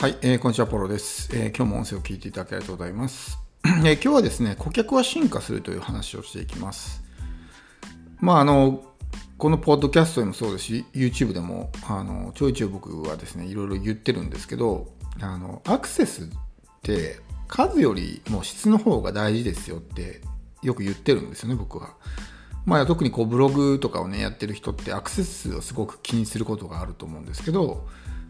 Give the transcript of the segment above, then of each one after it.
はい、えーこんにちは、ポロです、えー今日も音声を聞いていただきありがとうございます。えー今日はですね、顧客は進化するという話をしていきます。まあ、あの、このポッドキャストでもそうですし、YouTube でも、あの、ちょいちょい僕はですね、いろいろ言ってるんですけど、あの、アクセスって数よりも質の方が大事ですよってよく言ってるんですよね、僕は。まあ、特にこうブログとかをねやってる人ってアクセス数をすごく気にすることがあると思うんですけど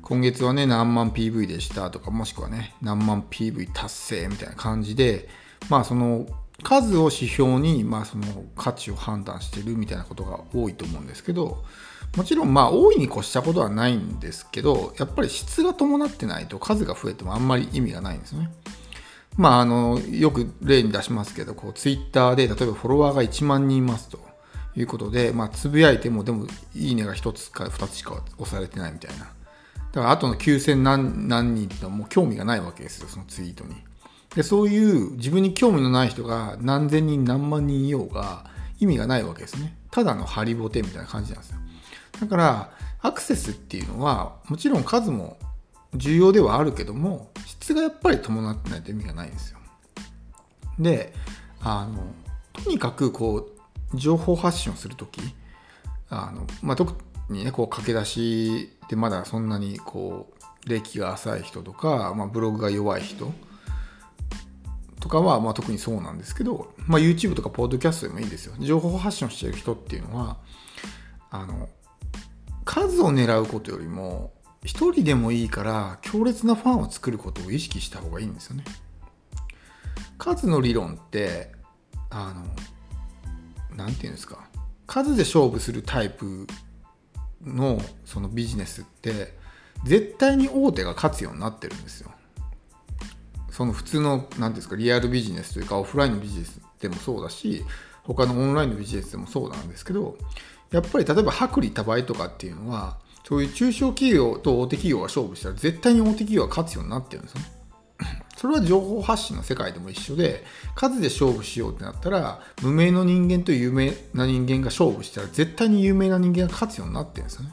今月はね何万 PV でしたとかもしくはね何万 PV 達成みたいな感じでまあその数を指標にまあその価値を判断してるみたいなことが多いと思うんですけどもちろんまあ大いに越したことはないんですけどやっぱり質が伴ってないと数が増えてもあんまり意味がないんですね。まあ、あのよく例に出しますけどこうツイッターで例えばフォロワーが1万人いますということで、まあ、つぶやいてもでもいいねが1つか2つしか押されてないみたいなだからあとの9000何何人ってのはもう興味がないわけですよそのツイートに。でそういう自分に興味のない人が何千人何万人いようが意味がないわけですね。ただのハリボテみたいな感じなんですよ。だからアクセスっていうのはもちろん数も重要ではあるけども質がやっぱり伴ってないと意味がないんですよ。であのとにかくこう情報発信をする時あの、まあ、にねこう駆け出しでまだそんなにこう歴が浅い人とか、まあ、ブログが弱い人とかは、まあ、特にそうなんですけど、まあ、YouTube とかポッドキャストでもいいですよ。情報発信をしてる人っていうのはあの数を狙うことよりも一人でもいいから強烈なファンを作ることを意識した方がいいんですよね。数の理論ってあのなんていうんですか。数で勝負するタイプのそのビジネスって絶対に大手が勝つようになってるんですよ。その普通の何んですかリアルビジネスというかオフラインのビジネスでもそうだし他のオンラインのビジネスでもそうなんですけどやっぱり例えば薄利多売とかっていうのはそういう中小企業と大手企業が勝負したら絶対に大手企業が勝つようになってるんですよね。それは情報発信の世界でも一緒で数で勝負しようってなったら無名の人間と有名な人間が勝負したら絶対に有名な人間が勝つようになってるんですよね、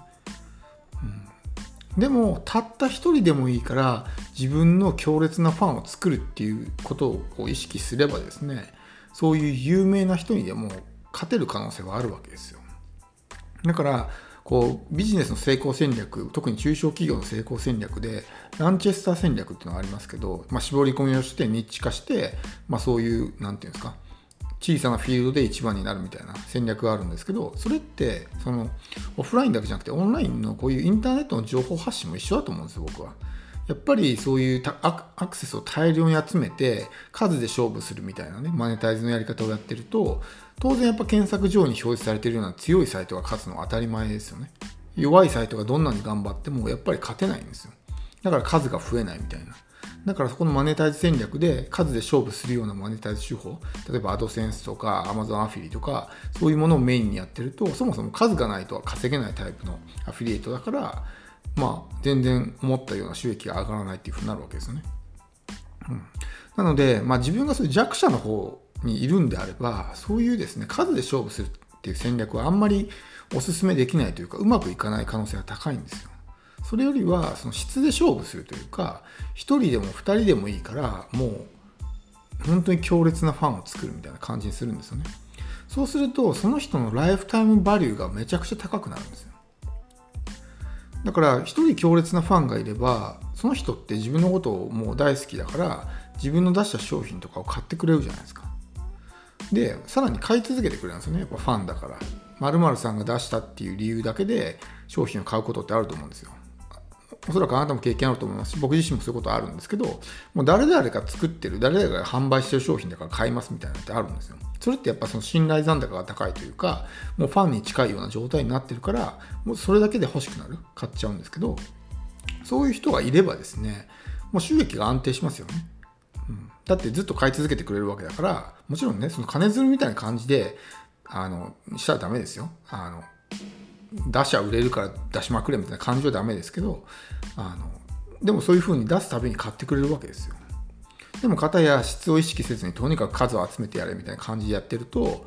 うん、でもたった一人でもいいから自分の強烈なファンを作るっていうことを意識すればですねそういう有名な人にでも勝てる可能性はあるわけですよ。だからこうビジネスの成功戦略特に中小企業の成功戦略でランチェスター戦略っていうのがありますけど、まあ、絞り込みをしてニッチ化して、まあ、そういう何て言うんですか小さなフィールドで一番になるみたいな戦略があるんですけどそれってそのオフラインだけじゃなくてオンラインのこういうインターネットの情報発信も一緒だと思うんですよ僕は。やっぱりそういうアクセスを大量に集めて数で勝負するみたいなねマネタイズのやり方をやってると当然やっぱ検索上に表示されているような強いサイトが勝つのは当たり前ですよね。弱いサイトがどんなに頑張ってもやっぱり勝てないんですよ。だから数が増えないみたいな。だからそこのマネタイズ戦略で数で勝負するようなマネタイズ手法例えばアドセンスとか Amazon アフィリとかそういうものをメインにやってるとそもそも数がないとは稼げないタイプのアフィリエイトだからまあ全然思ったような収益が上がらないっていうふうになるわけですよね、うん、なので、まあ、自分がそういう弱者の方にいるんであればそういうですね数で勝負するっていう戦略はあんまりお勧めできないというかうまくいかない可能性が高いんですよ。それよりはその質で勝負するというか1人でも2人でもいいからもう本当に強烈なファンを作るみたいな感じにするんですよね。そうするとその人のライフタイムバリューがめちゃくちゃ高くなるんですよ。だから一人強烈なファンがいればその人って自分のことをもう大好きだから自分の出した商品とかを買ってくれるじゃないですか。でさらに買い続けてくれるんですよね。やっぱファンだから。まるさんが出したっていう理由だけで商品を買うことってあると思うんですよ。おそらくあなたも経験あると思います。し僕自身もそういうことあるんですけどもう誰々が作ってる誰々が販売してる商品だから買いますみたいなのってあるんですよ。それってやっぱその信頼残高が高いというかもうファンに近いような状態になってるからもうそれだけで欲しくなる買っちゃうんですけどそういう人がいればですねもう収益が安定しますよね。うん、だってずっと買い続けてくれるわけだからもちろんねその金づるみたいな感じであのしたらダメですよ。あの出しゃ売れるから出しまくれみたいな感じはダメですけどあのでもそういう風に出すたびに買ってくれるわけですよでも片や質を意識せずにとにかく数を集めてやれみたいな感じでやってると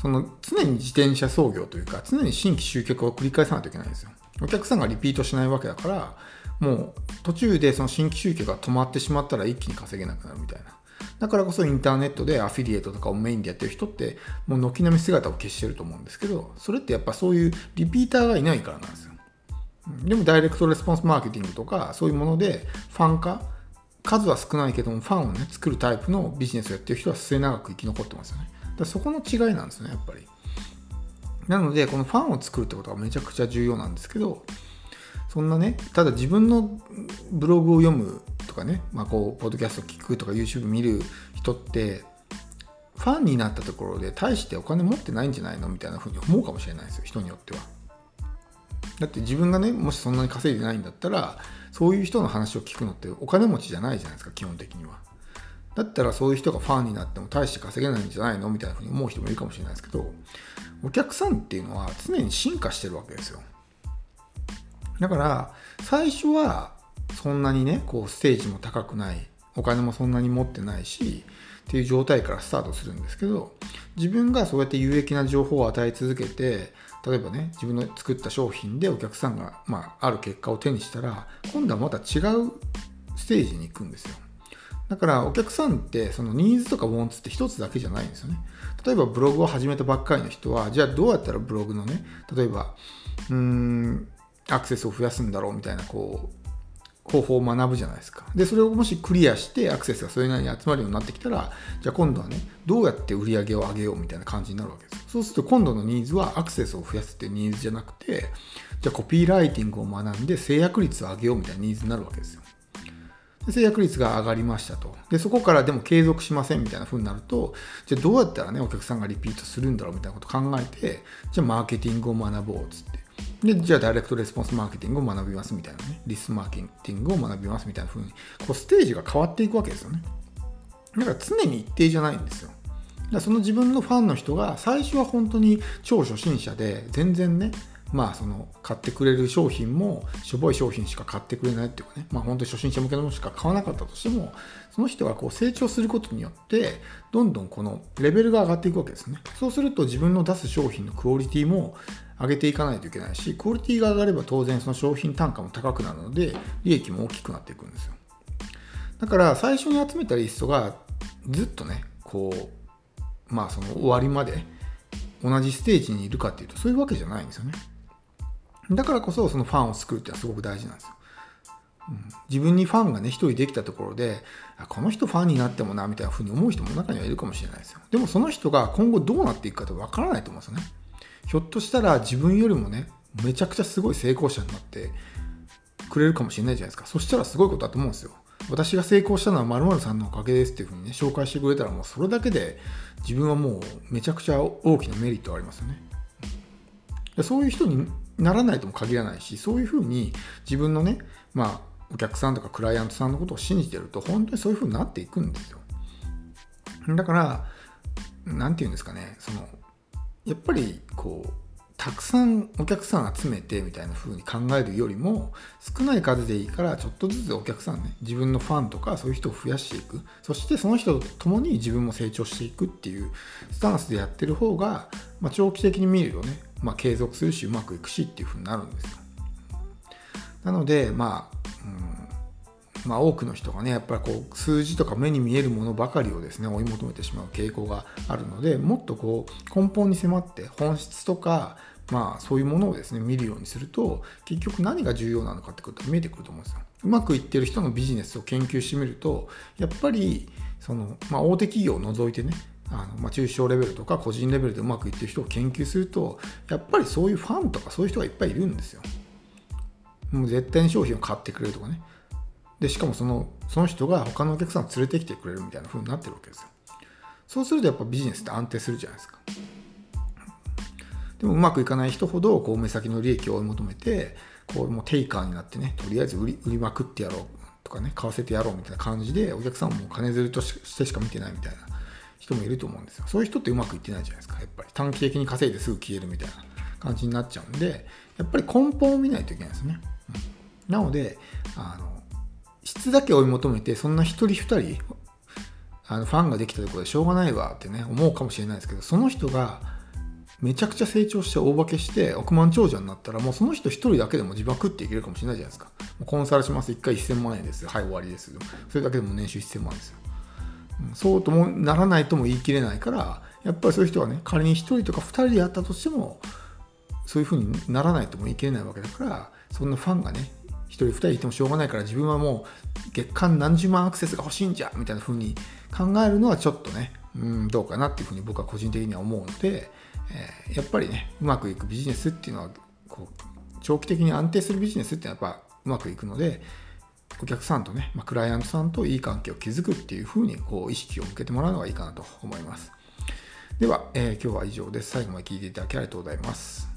その常に自転車操業というか常に新規集客を繰り返さないといけないんですよお客さんがリピートしないわけだからもう途中でその新規集客が止まってしまったら一気に稼げなくなるみたいな。だからこそインターネットでアフィリエイトとかをメインでやってる人ってもう軒並み姿を消してると思うんですけどそれってやっぱそういうリピーターがいないからなんですよ。でもダイレクトレスポンスマーケティングとかそういうものでファン化数は少ないけどもファンをね作るタイプのビジネスをやってる人は末永く生き残ってますよね。だそこの違いなんですねやっぱり。なのでこのファンを作るってことがめちゃくちゃ重要なんですけどそんなねただ自分のブログを読むとかね、まあ、こうポッドキャスト聞くとか YouTube 見る人ってファンになったところで大してお金持ってないんじゃないの？みたいなふうに思うかもしれないですよ人によっては。だって自分がねもしそんなに稼いでないんだったらそういう人の話を聞くのってお金持ちじゃないじゃないですか基本的には。だったらそういう人がファンになっても大して稼げないんじゃないの？みたいなふうに思う人もいるかもしれないですけどお客さんっていうのは常に進化してるわけですよ。だから最初はそんなにねこうステージも高くないお金もそんなに持ってないしっていう状態からスタートするんですけど自分がそうやって有益な情報を与え続けて例えばね自分の作った商品でお客さんが、まあ、ある結果を手にしたら今度はまた違うステージに行くんですよ。だからお客さんってそのニーズとかウォンツって一つだけじゃないんですよね。例えばブログを始めたばっかりの人はじゃあどうやったらブログのね例えばうーんアクセスを増やすんだろうみたいなこう方法を学ぶじゃないですか。で、それをもしクリアしてアクセスがそれなりに集まるようになってきたら、じゃあ今度はね、どうやって売り上げを上げようみたいな感じになるわけです。そうすると今度のニーズはアクセスを増やすっていうニーズじゃなくて、じゃあコピーライティングを学んで制約率を上げようみたいなニーズになるわけですよ。で制約率が上がりましたと。で、そこからでも継続しませんみたいな風になると、じゃあどうやったらね、お客さんがリピートするんだろうみたいなことを考えて、じゃあマーケティングを学ぼうっつって。で、じゃあダイレクトレスポンスマーケティングを学びますみたいなね、リスマーケティングを学びますみたいな風に、こうステージが変わっていくわけですよね。だから常に一定じゃないんですよ。だからその自分のファンの人が最初は本当に超初心者で全然ね、まあその買ってくれる商品もしょぼい商品しか買ってくれないっていうかね、まあ本当に初心者向けのものしか買わなかったとしても、その人がこう成長することによって、どんどんこのレベルが上がっていくわけですね。そうすると自分の出す商品のクオリティも上げていかないといけないし、クオリティが上がれば当然その商品単価も高くなるので、利益も大きくなっていくんですよ。だから最初に集めたリストがずっとね、こう、まあその終わりまで同じステージにいるかっていうとそういうわけじゃないんですよね。だからこそそのファンを作るっていうのはすごく大事なんですよ。うん、自分にファンがね、一人できたところで、この人ファンになってもな、みたいな風に思う人も中にはいるかもしれないですよ。でもその人が今後どうなっていくかってわからないと思うんですよね。ひょっとしたら自分よりもね、めちゃくちゃすごい成功者になってくれるかもしれないじゃないですか。そしたらすごいことだと思うんですよ。私が成功したのは〇〇さんのおかげですっていう風にね、紹介してくれたらもうそれだけで自分はもうめちゃくちゃ大きなメリットありますよね。そういう人にならないとも限らないし、そういうふうに自分のね、まあ、お客さんとかクライアントさんのことを信じてると、本当にそういうふうになっていくんですよ。だから、なんて言うんですかね、その、やっぱり、こう、たくさんお客さん集めてみたいな風に考えるよりも少ない数でいいからちょっとずつお客さんね自分のファンとかそういう人を増やしていくそしてその人と共に自分も成長していくっていうスタンスでやってる方が、まあ、長期的に見るとね、まあ、継続するしうまくいくしっていう風になるんですよなのでまあ、うんまあ、多くの人がねやっぱりこう数字とか目に見えるものばかりをですね追い求めてしまう傾向があるのでもっとこう根本に迫って本質とかまあそういうものをですね見るようにすると結局何が重要なのかってことが見えてくると思うんですよ。うまくいってる人のビジネスを研究してみるとやっぱりその、まあ、大手企業を除いてねあのまあ、中小レベルとか個人レベルでうまくいってる人を研究するとやっぱりそういうファンとかそういう人がいっぱいいるんですよ。もう絶対に商品を買ってくれるとかね。でしかもそのその人が他のお客さんを連れてきてくれるみたいな風になってるわけですよ。そうするとやっぱビジネスって安定するじゃないですか。でもうまくいかない人ほどこう目先の利益を追い求めてこうもうテイカーになってねとりあえず売り売りまくってやろうとかね買わせてやろうみたいな感じでお客さんも金づるとしてしか見てないみたいな人もいると思うんですよ。そういう人ってうまくいってないじゃないですか。やっぱり。短期的に稼いですぐ消えるみたいな感じになっちゃうんでやっぱり根本を見ないといけないですね、うん、なのであの質だけ追い求めてそんな一人二人あのファンができたところでしょうがないわってね思うかもしれないですけどその人がめちゃくちゃ成長して大化けして億万長者になったらもうその人一人だけでも自分は食っていけるかもしれないじゃないですか。コンサルします。1回1000万円です。はい終わりです。それだけでも年収1000万円ですよ。そうともならないとも言い切れないからやっぱりそういう人はね仮に1人とか2人でやったとしてもそういうふうにならないとも言い切れないわけだからそんなファンがね1人2人いてもしょうがないから自分はもう月間何十万アクセスが欲しいんじゃみたいなふうに考えるのはちょっとねうんどうかなっていうふうに僕は個人的には思うので、えー、やっぱりねうまくいくビジネスっていうのはこう長期的に安定するビジネスってのはやっぱうまくいくのでお客さんとね、まあ、クライアントさんといい関係を築くっていうふうにこう意識を向けてもらうのがいいかなと思います。では、えー、今日は以上です。最後まで聞いていただきありがとうございます。